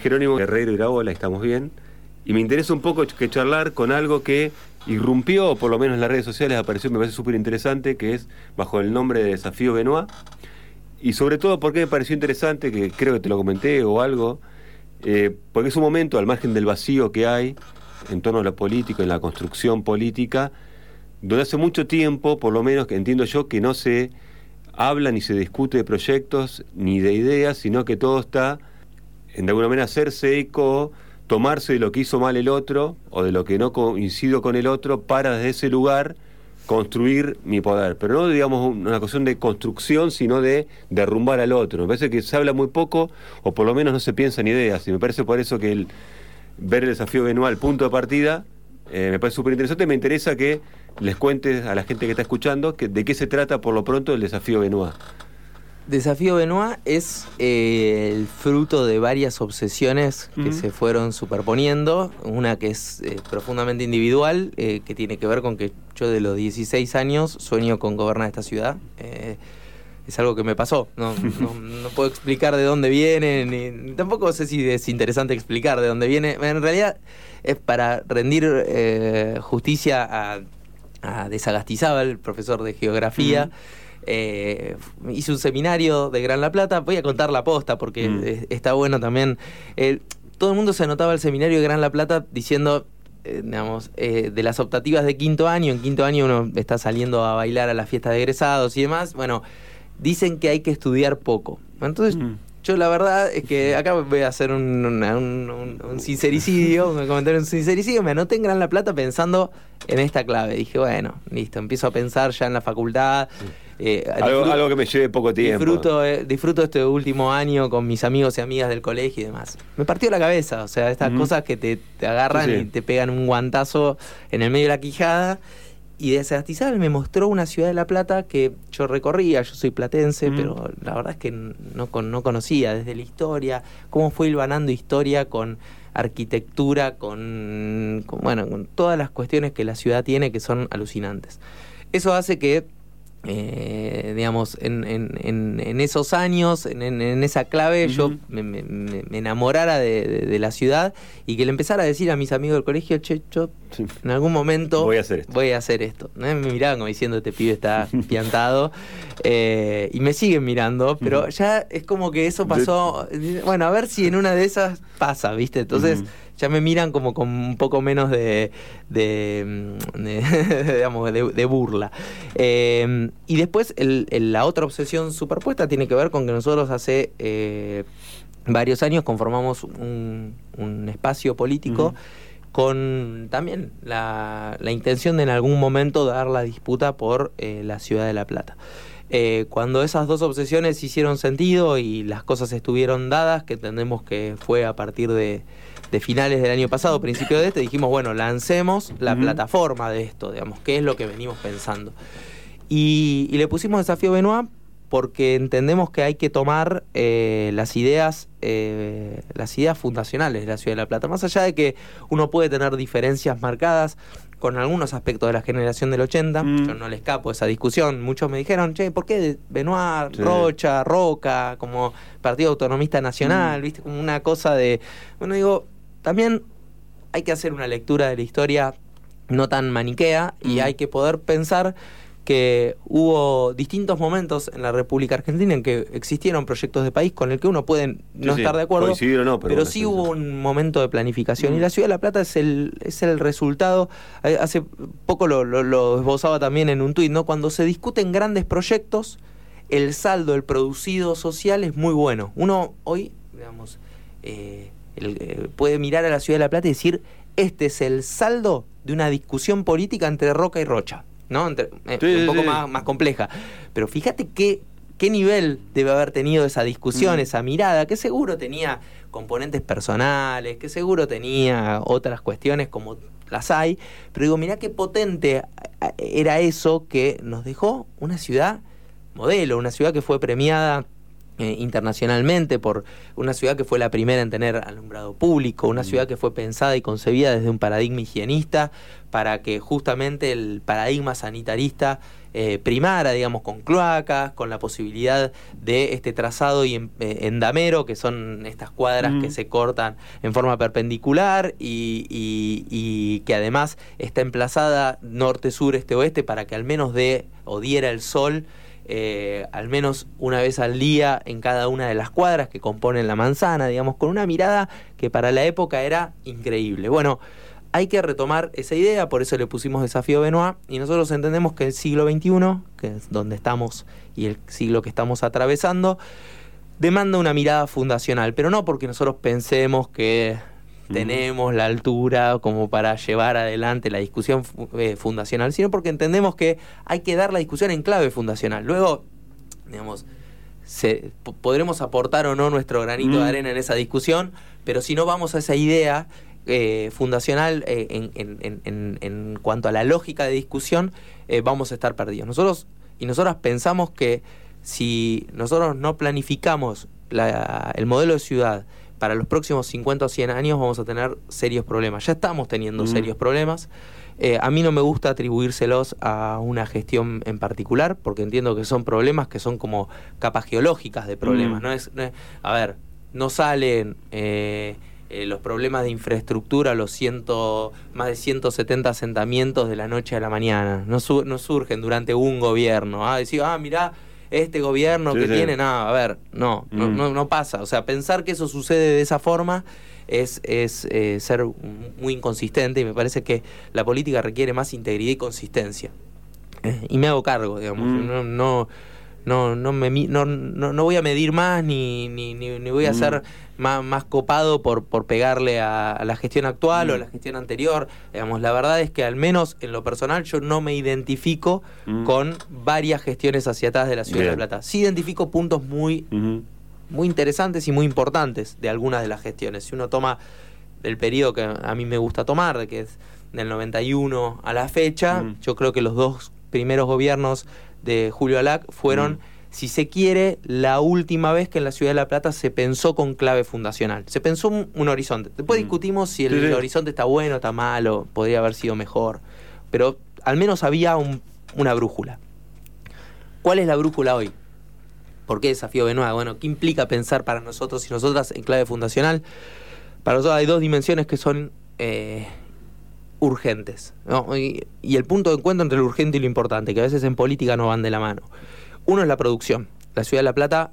Jerónimo Guerrero Iraola, estamos bien. Y me interesa un poco que charlar con algo que irrumpió, por lo menos en las redes sociales, apareció, me parece súper interesante, que es bajo el nombre de Desafío Benoit. Y sobre todo porque me pareció interesante, que creo que te lo comenté o algo, eh, porque es un momento, al margen del vacío que hay en torno a lo político, en la construcción política, donde hace mucho tiempo, por lo menos que entiendo yo, que no se habla ni se discute de proyectos ni de ideas, sino que todo está de alguna manera hacerse eco, tomarse de lo que hizo mal el otro o de lo que no coincido con el otro para desde ese lugar construir mi poder. Pero no digamos una cuestión de construcción, sino de derrumbar al otro. Me parece que se habla muy poco o por lo menos no se piensa en ideas. Y me parece por eso que el, ver el desafío Benoit, punto de partida, eh, me parece súper interesante. Me interesa que les cuentes a la gente que está escuchando que, de qué se trata por lo pronto el desafío Benoit. Desafío Benoit es eh, el fruto de varias obsesiones que se fueron superponiendo. Una que es eh, profundamente individual, eh, que tiene que ver con que yo de los 16 años sueño con gobernar esta ciudad. es algo que me pasó. No, puedo explicar de dónde viene, ni, tampoco sé si es interesante explicar de dónde viene. En realidad es para rendir justicia a, a Desagastizábal, el profesor de geografía. Eh, hice un seminario de Gran La Plata, voy a contar la posta porque mm. está bueno también. todo el mundo se anotaba al seminario de Gran La Plata diciendo, eh, digamos, eh, de las optativas de quinto año, en quinto año uno está saliendo a bailar a la fiesta de egresados y demás, bueno, dicen que hay que estudiar poco. Entonces... Mm. Yo la verdad es que acá voy a hacer un, un, sincericidio, me comentaron un sincericidio, me anoté en Gran La Plata pensando en esta clave. Dije, bueno, listo, empiezo a pensar ya en la facultad. Eh, algo, que me lleve poco tiempo. Disfruto, eh, disfruto este último año con mis amigos y amigas del colegio y demás. Me partió la cabeza, o sea, estas cosas que te, agarran y te pegan un guantazo en el medio de la quijada. Y de Sagastizal me mostró una ciudad de La Plata que yo recorría, yo soy platense, pero la verdad es que no, no conocía desde la historia, cómo fue hilvanando historia con arquitectura, con, bueno, con todas las cuestiones que la ciudad tiene que son alucinantes. Eso hace que eh, digamos, en, en, en, esos años, en, esa clave, yo me, enamorara de, la ciudad y que le empezara a decir a mis amigos del colegio, che, yo en algún momento voy a hacer esto. Voy a hacer esto. Me miraban como diciendo, este pibe está piantado. Eh, y me siguen mirando, pero ya es como que eso pasó. Bueno, a ver si en una de esas pasa, ¿viste? Entonces ya me miran como con un poco menos de, de, mm, digamos, de, burla. Em, y después la otra obsesión superpuesta tiene que ver con que nosotros hace eh, varios años conformamos un, espacio político. con también la, intención de en algún momento dar la disputa por eh, la ciudad de La Plata. Eh, cuando esas dos obsesiones hicieron sentido y las cosas estuvieron dadas, que entendemos que fue a partir de, de finales del año pasado, principio de este, dijimos, bueno, lancemos la plataforma de esto, digamos, qué es lo que venimos pensando. Y, le pusimos desafío Benoit porque entendemos que hay que tomar eh, las ideas eh, las ideas fundacionales de la ciudad de La Plata. Más allá de que uno puede tener diferencias marcadas con algunos aspectos de la generación del 80, mm. yo no le escapo a esa discusión. Muchos me dijeron, che, ¿por qué Benoit, Rocha, Roca, como Partido Autonomista Nacional? Mm. ¿Viste? Como una cosa de. Bueno, digo, también hay que hacer una lectura de la historia no tan maniquea y mm. hay que poder pensar que hubo distintos momentos en la República Argentina en que existieron proyectos de país con el que uno puede no estar de acuerdo, pero, sí hubo un momento de planificación. Y mm. la Ciudad de La Plata es el, es el resultado, eh, hace poco lo, lo, esbozaba también en un tuit, ¿no? cuando se discuten grandes proyectos, el saldo, el producido social es muy bueno. Uno hoy, digamos, eh, eh, puede mirar a la ciudad de La Plata y decir, este es el saldo de una discusión política entre Roca y Rocha, ¿no? Eh, un poco más, compleja. Pero fíjate qué, qué nivel debe haber tenido esa discusión, esa mirada, que seguro tenía componentes personales, que seguro tenía otras cuestiones como las hay, pero digo, mirá qué potente eh, era eso que nos dejó una ciudad modelo, una ciudad que fue premiada eh, internacionalmente por una ciudad que fue la primera en tener alumbrado público, una mm. ciudad que fue pensada y concebida desde un paradigma higienista para que justamente el paradigma sanitarista eh, primara, digamos, con cloacas, con la posibilidad de este trazado y en, eh, endamero, que son estas cuadras que se cortan en forma perpendicular y, y, que además está emplazada norte, sur, este, oeste para que al menos dé o diera el sol. Eh, al menos una vez al día en cada una de las cuadras que componen la manzana, digamos, con una mirada que para la época era increíble. Bueno, hay que retomar esa idea, por eso le pusimos desafío Benoit, y nosotros entendemos que el siglo XXI, que es donde estamos y el siglo que estamos atravesando, demanda una mirada fundacional, pero no porque nosotros pensemos que tenemos la altura como para llevar adelante la discusión eh, fundacional, sino porque entendemos que hay que dar la discusión en clave fundacional. Luego, digamos, se, podremos aportar o no nuestro granito de arena en esa discusión, pero si no vamos a esa idea, eh, fundacional eh, en, cuanto a la lógica de discusión, eh, vamos a estar perdidos. Nosotros y nosotras pensamos que si nosotros no planificamos el modelo de ciudad para los próximos 50 o 100 años, vamos a tener serios problemas. Ya estamos teniendo serios problemas. a mí no me gusta atribuírselos a una gestión en particular, porque entiendo que son problemas que son como capas geológicas de problemas. no, es, a ver, no salen eh, los problemas de infraestructura, los ciento, más de 170 asentamientos de la noche a la mañana. No, no surgen durante un gobierno. Ah, decir, ah, mirá, este gobierno que tiene, nada, a ver, no, no, mm. no, pasa. O sea, pensar que eso sucede de esa forma es, es eh, ser muy inconsistente y me parece que la política requiere más integridad y consistencia. Eh, y me hago cargo, digamos. Mm. No, no, no, no, me, no, no, voy a medir más ni, ni, ni, voy a mm. ser más, más copado por, por pegarle a, la gestión actual o a mm. la gestión anterior. Digamos, la verdad es que al menos en lo personal yo no me identifico mm. con varias gestiones hacia atrás de la ciudad de La Plata. Sí identifico puntos muy, muy interesantes y muy importantes de algunas de las gestiones. Si uno toma el periodo que a mí me gusta tomar, que es del 91 a la fecha, yo creo que los dos primeros gobiernos de Julio Alac fueron, mm. si se quiere, la última vez que en la ciudad de La Plata se pensó con clave fundacional. Se pensó un, horizonte. Después mm. discutimos si el, horizonte está bueno, está malo, podría haber sido mejor. Pero al menos había una brújula. ¿Cuál es la brújula hoy? ¿Por qué desafío Benoit? Bueno, ¿qué implica pensar para nosotros y nosotras en clave fundacional? Para nosotros hay dos dimensiones que son eh, urgentes. Y, el punto de encuentro entre lo urgente y lo importante, que a veces en política no van de la mano. Uno es la producción. La ciudad de La Plata,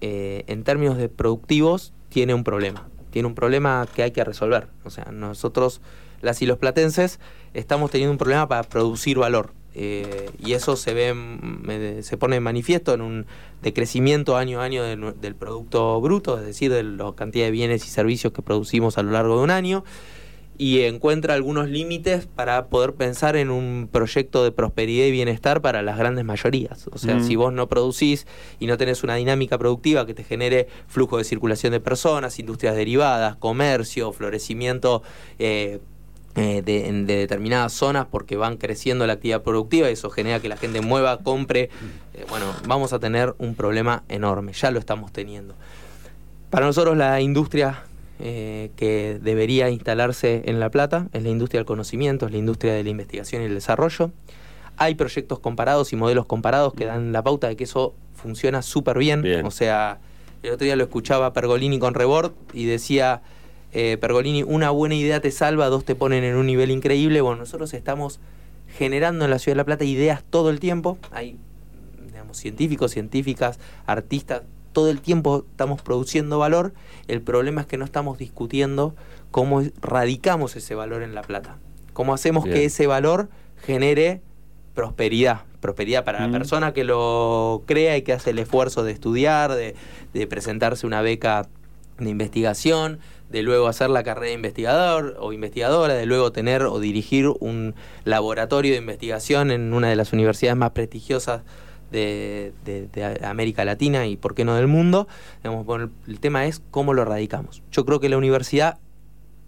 eh, en términos de productivos, tiene un problema. Tiene un problema que hay que resolver. O sea, nosotros, las y los platenses, estamos teniendo un problema para producir valor. Eh, y eso se ve se pone en manifiesto en un decrecimiento año a año del producto bruto, es decir, de la cantidad de bienes y servicios que producimos a lo largo de un año y encuentra algunos límites para poder pensar en un proyecto de prosperidad y bienestar para las grandes mayorías. O sea, si vos no producís y no tenés una dinámica productiva que te genere flujo de circulación de personas, industrias derivadas, comercio, florecimiento eh, eh, de, en determinadas zonas porque van creciendo la actividad productiva, y eso genera que la gente mueva, compre. Eh, bueno, vamos a tener un problema enorme, ya lo estamos teniendo. Para nosotros la industria eh, que debería instalarse en La Plata, es la industria del conocimiento, es la industria de la investigación y el desarrollo. Hay proyectos comparados y modelos comparados que dan la pauta de que eso funciona súper bien. O sea, el otro día lo escuchaba Pergolini con Rebord y decía, eh, Pergolini, una buena idea te salva, dos te ponen en un nivel increíble. Bueno, nosotros estamos generando en la Ciudad de La Plata ideas todo el tiempo. Hay digamos, científicos, científicas, artistas todo el tiempo estamos produciendo valor, el problema es que no estamos discutiendo cómo radicamos ese valor en la plata, cómo hacemos que ese valor genere prosperidad, prosperidad para la persona que lo crea y que hace el esfuerzo de estudiar, de, de presentarse una beca de investigación, de luego hacer la carrera de investigador o investigadora, de luego tener o dirigir un laboratorio de investigación en una de las universidades más prestigiosas de, América Latina y por qué no del mundo. el tema es cómo lo radicamos. Yo creo que la universidad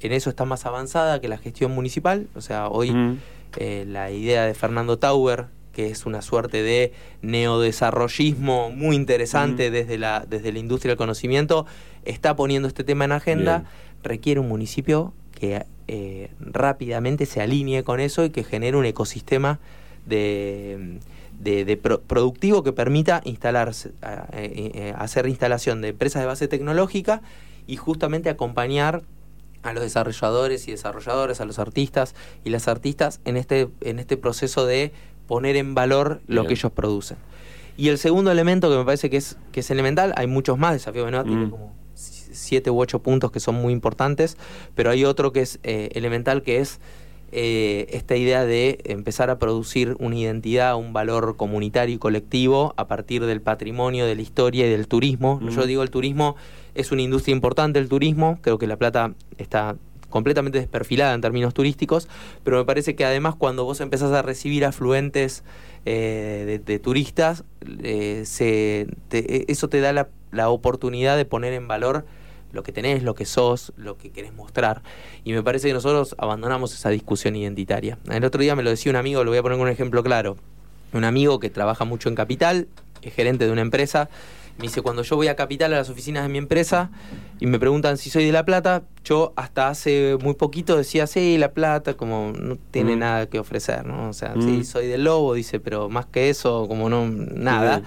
en eso está más avanzada que la gestión municipal. O sea, hoy eh, la idea de Fernando Tauber, que es una suerte de neodesarrollismo muy interesante desde, la, desde la industria del conocimiento, está poniendo este tema en agenda. Requiere un municipio que eh, rápidamente se alinee con eso y que genere un ecosistema de, productivo que permita instalarse, hacer instalación de empresas de base tecnológica y justamente acompañar a los desarrolladores y desarrolladores, a los artistas y las artistas en este, en este proceso de poner en valor lo que ellos producen. Y el segundo elemento que me parece que es, que es elemental, hay muchos más, Desafío Benoit tiene mm. como siete u ocho puntos que son muy importantes, pero hay otro que es eh, elemental que es eh, esta idea de empezar a producir una identidad, un valor comunitario y colectivo a partir del patrimonio, de la historia y del turismo. Mm. Yo digo el turismo es una industria importante, el turismo, creo que La Plata está completamente desperfilada en términos turísticos, pero me parece que además cuando vos empezás a recibir afluentes eh, de, turistas, eh, se, eso te da la, la oportunidad de poner en valor lo que tenés, lo que sos, lo que querés mostrar. Y me parece que nosotros abandonamos esa discusión identitaria. El otro día me lo decía un amigo, lo voy a poner con un ejemplo claro. Un amigo que trabaja mucho en Capital, es gerente de una empresa, me dice, cuando yo voy a Capital a las oficinas de mi empresa y me preguntan si soy de La Plata, yo hasta hace muy poquito decía, sí, La Plata, como no tiene mm. nada que ofrecer, ¿no? O sea, sí, mm. soy del Lobo, dice, pero más que eso, como no, nada.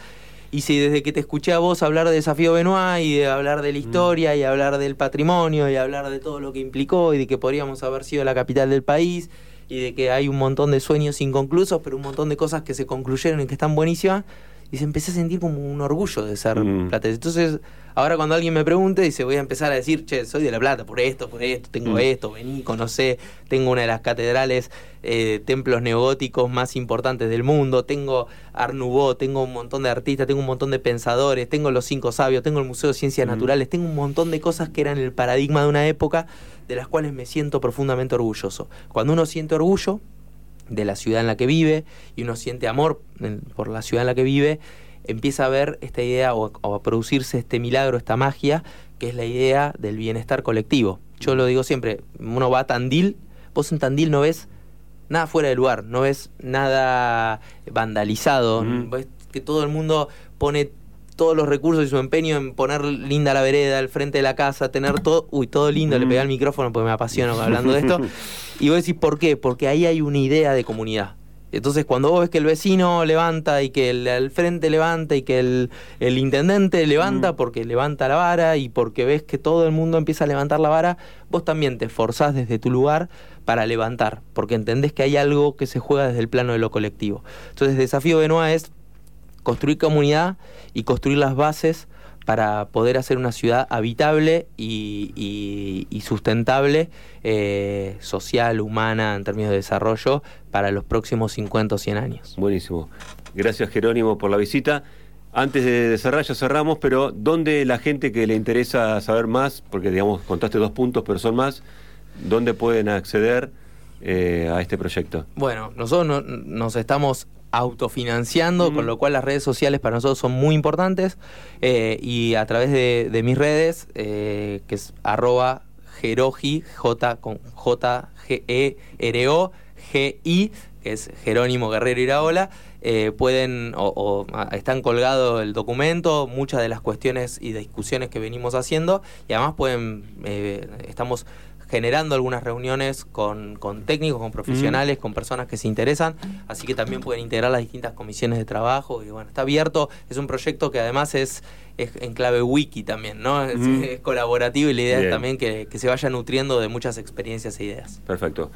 Y si desde que te escuché a vos hablar de Desafío Benoit y de hablar de la mm. historia y hablar del patrimonio y hablar de todo lo que implicó y de que podríamos haber sido la capital del país y de que hay un montón de sueños inconclusos, pero un montón de cosas que se concluyeron y que están buenísimas, y se empecé a sentir como un orgullo de ser mm. Entonces, ahora cuando alguien me pregunte, dice, voy a empezar a decir, che, soy de La Plata por esto, por esto, tengo mm. esto, vení, conocé, tengo una de las catedrales, eh, templos neogóticos más importantes del mundo, tengo Nouveau, tengo un montón de artistas, tengo un montón de pensadores, tengo los cinco sabios, tengo el Museo de Ciencias mm. Naturales, tengo un montón de cosas que eran el paradigma de una época de las cuales me siento profundamente orgulloso. Cuando uno siente orgullo, de la ciudad en la que vive y uno siente amor por la ciudad en la que vive, empieza a ver esta idea o, a producirse este milagro, esta magia, que es la idea del bienestar colectivo. Yo lo digo siempre, uno va a Tandil, vos en Tandil no ves nada fuera de lugar, no ves nada vandalizado, ves que todo el mundo pone todos los recursos y su empeño en poner linda la vereda al frente de la casa, tener todo, uy, todo lindo, le pegué al micrófono porque me apasiona hablando de esto. Y vos decís, ¿por qué? Porque ahí hay una idea de comunidad. Entonces, cuando vos ves que el vecino levanta y que el al frente levanta y que el, el intendente levanta porque levanta la vara y porque ves que todo el mundo empieza a levantar la vara, vos también te esforzás desde tu lugar para levantar, porque entendés que hay algo que se juega desde el plano de lo colectivo. Entonces, el desafío de Noa es construir comunidad y construir las bases para poder hacer una ciudad habitable y, sustentable, eh, social, humana, en términos de desarrollo, para los próximos 50 o 100 años. Buenísimo. Gracias Jerónimo por la visita. Antes de cerrar, ya cerramos, pero ¿dónde la gente que le interesa saber más, porque digamos, contaste dos puntos, pero son más, ¿dónde pueden acceder eh, a este proyecto? Bueno, nosotros nos estamos autofinanciando, con lo cual las redes sociales para nosotros son muy importantes. Eh, y a través de, mis redes, eh, que es arroba J con J G E R O G I, que es Jerónimo Guerrero Iraola, eh, pueden o, están colgado el documento, muchas de las cuestiones y discusiones que venimos haciendo, y además pueden, estamos generando algunas reuniones con, técnicos, con profesionales, con personas que se interesan, así que también pueden integrar las distintas comisiones de trabajo y bueno, está abierto, es un proyecto que además es, en clave wiki también, ¿no? Es, colaborativo y la idea es también que, que se vaya nutriendo de muchas experiencias e ideas. Perfecto.